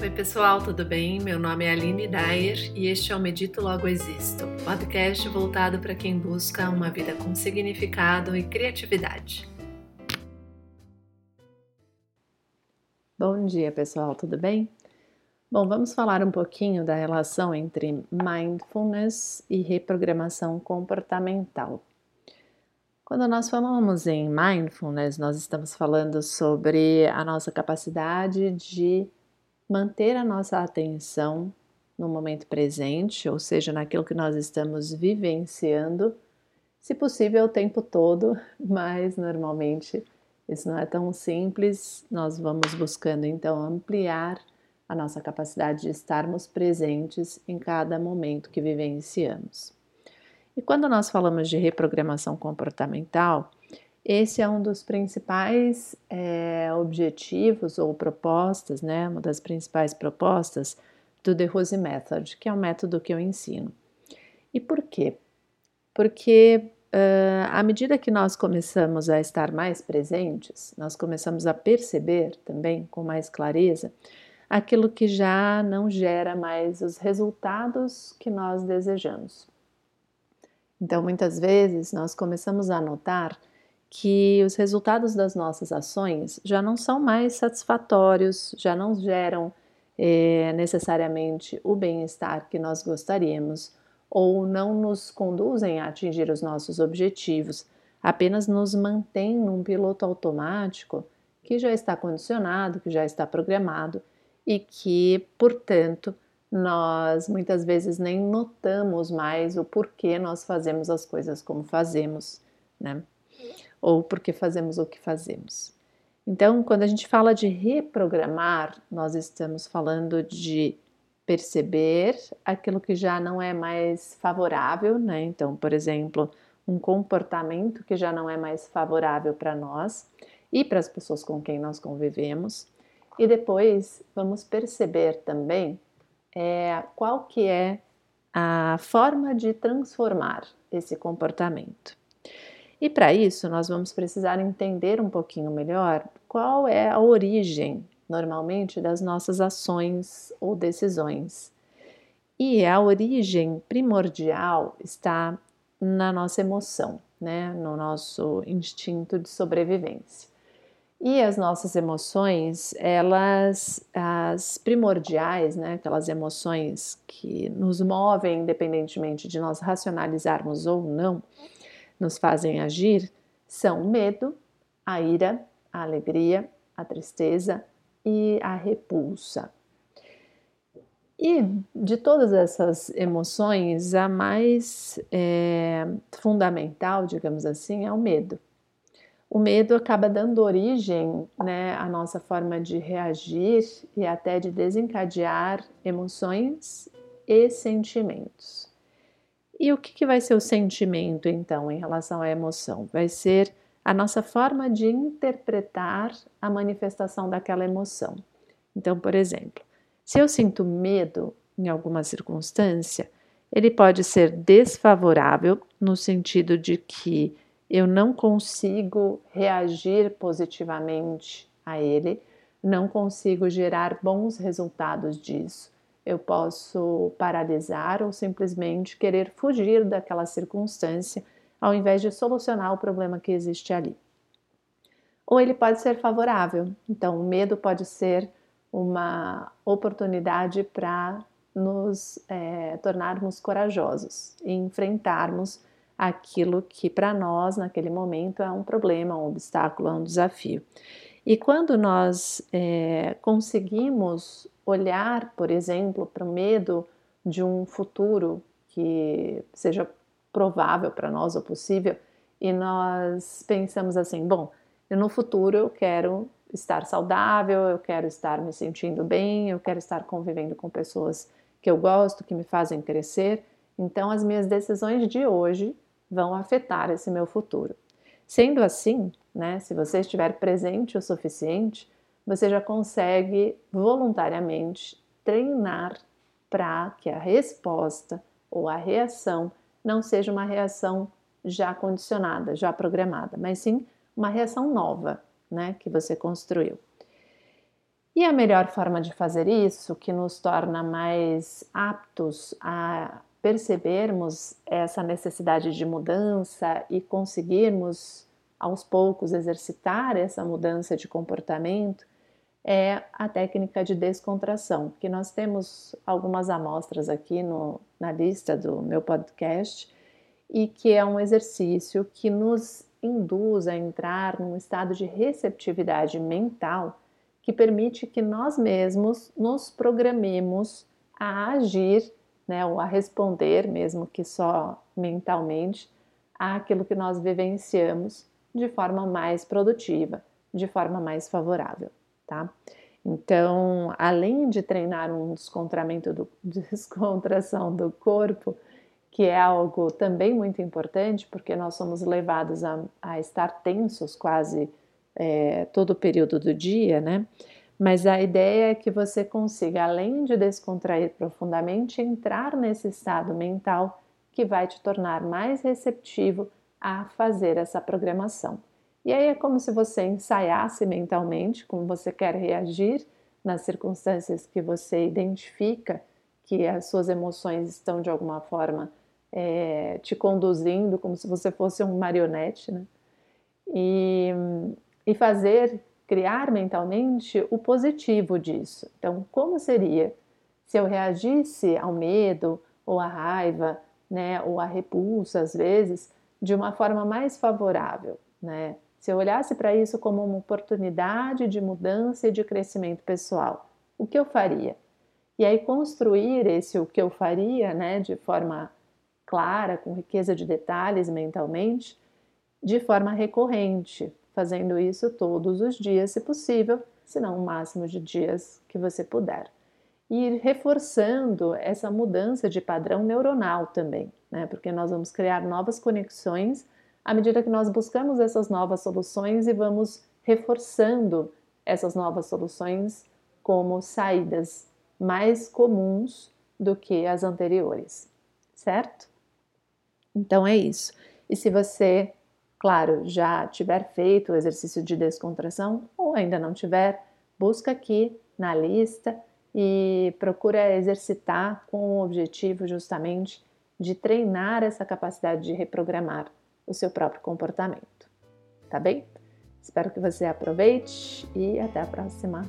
Oi, pessoal, tudo bem? Meu nome é Aline Dyer e este é o Medito Logo Existo, podcast voltado para quem busca uma vida com significado e criatividade. Bom dia, pessoal, tudo bem? Bom, vamos falar um pouquinho da relação entre mindfulness e reprogramação comportamental. Quando nós falamos em mindfulness, nós estamos falando sobre a nossa capacidade de manter a nossa atenção no momento presente, ou seja, naquilo que nós estamos vivenciando, se possível o tempo todo, mas normalmente isso não é tão simples. Nós vamos buscando então ampliar a nossa capacidade de estarmos presentes em cada momento que vivenciamos. E quando nós falamos de reprogramação comportamental, esse é um dos principais é, objetivos ou propostas, né? Uma das principais propostas do The Rose Method, que é o método que eu ensino. E por quê? Porque uh, à medida que nós começamos a estar mais presentes, nós começamos a perceber também com mais clareza aquilo que já não gera mais os resultados que nós desejamos. Então, muitas vezes, nós começamos a notar que os resultados das nossas ações já não são mais satisfatórios, já não geram é, necessariamente o bem-estar que nós gostaríamos ou não nos conduzem a atingir os nossos objetivos, apenas nos mantém num piloto automático que já está condicionado, que já está programado e que, portanto, nós muitas vezes nem notamos mais o porquê nós fazemos as coisas como fazemos, né? Ou porque fazemos o que fazemos. Então, quando a gente fala de reprogramar, nós estamos falando de perceber aquilo que já não é mais favorável, né? Então, por exemplo, um comportamento que já não é mais favorável para nós e para as pessoas com quem nós convivemos. E depois vamos perceber também é, qual que é a forma de transformar esse comportamento. E para isso, nós vamos precisar entender um pouquinho melhor qual é a origem, normalmente, das nossas ações ou decisões. E a origem primordial está na nossa emoção, né? no nosso instinto de sobrevivência. E as nossas emoções, elas, as primordiais, né? aquelas emoções que nos movem independentemente de nós racionalizarmos ou não, nos fazem agir são o medo, a ira, a alegria, a tristeza e a repulsa. E de todas essas emoções, a mais é, fundamental, digamos assim, é o medo. O medo acaba dando origem né, à nossa forma de reagir e até de desencadear emoções e sentimentos. E o que, que vai ser o sentimento, então, em relação à emoção? Vai ser a nossa forma de interpretar a manifestação daquela emoção. Então, por exemplo, se eu sinto medo em alguma circunstância, ele pode ser desfavorável no sentido de que eu não consigo reagir positivamente a ele, não consigo gerar bons resultados disso eu posso paralisar ou simplesmente querer fugir daquela circunstância ao invés de solucionar o problema que existe ali. Ou ele pode ser favorável, então o medo pode ser uma oportunidade para nos é, tornarmos corajosos e enfrentarmos aquilo que para nós naquele momento é um problema, um obstáculo, é um desafio. E quando nós é, conseguimos olhar, por exemplo, para o medo de um futuro que seja provável para nós ou possível, e nós pensamos assim: bom, no futuro eu quero estar saudável, eu quero estar me sentindo bem, eu quero estar convivendo com pessoas que eu gosto, que me fazem crescer, então as minhas decisões de hoje vão afetar esse meu futuro. Sendo assim, né, se você estiver presente o suficiente, você já consegue voluntariamente treinar para que a resposta ou a reação não seja uma reação já condicionada, já programada, mas sim uma reação nova, né, que você construiu. E a melhor forma de fazer isso, que nos torna mais aptos a percebermos essa necessidade de mudança e conseguirmos aos poucos exercitar essa mudança de comportamento, é a técnica de descontração, que nós temos algumas amostras aqui no, na lista do meu podcast e que é um exercício que nos induz a entrar num estado de receptividade mental que permite que nós mesmos nos programemos a agir, né, ou a responder, mesmo que só mentalmente, àquilo que nós vivenciamos de forma mais produtiva, de forma mais favorável, tá? Então, além de treinar um descontramento do, descontração do corpo, que é algo também muito importante, porque nós somos levados a, a estar tensos quase é, todo o período do dia, né? Mas a ideia é que você consiga, além de descontrair profundamente, entrar nesse estado mental que vai te tornar mais receptivo a fazer essa programação. E aí é como se você ensaiasse mentalmente como você quer reagir nas circunstâncias que você identifica que as suas emoções estão de alguma forma é, te conduzindo, como se você fosse um marionete, né? E, e fazer, criar mentalmente o positivo disso. Então, como seria se eu reagisse ao medo ou à raiva, né, ou à repulsa às vezes, de uma forma mais favorável, né? Se eu olhasse para isso como uma oportunidade de mudança e de crescimento pessoal, o que eu faria? E aí construir esse o que eu faria, né, de forma clara, com riqueza de detalhes mentalmente, de forma recorrente, fazendo isso todos os dias, se possível, se não o máximo de dias que você puder. E reforçando essa mudança de padrão neuronal também, né? Porque nós vamos criar novas conexões à medida que nós buscamos essas novas soluções e vamos reforçando essas novas soluções como saídas mais comuns do que as anteriores, certo? Então é isso. E se você, claro, já tiver feito o exercício de descontração ou ainda não tiver, busca aqui na lista e procura exercitar com o objetivo justamente de treinar essa capacidade de reprogramar o seu próprio comportamento. Tá bem? Espero que você aproveite e até a próxima.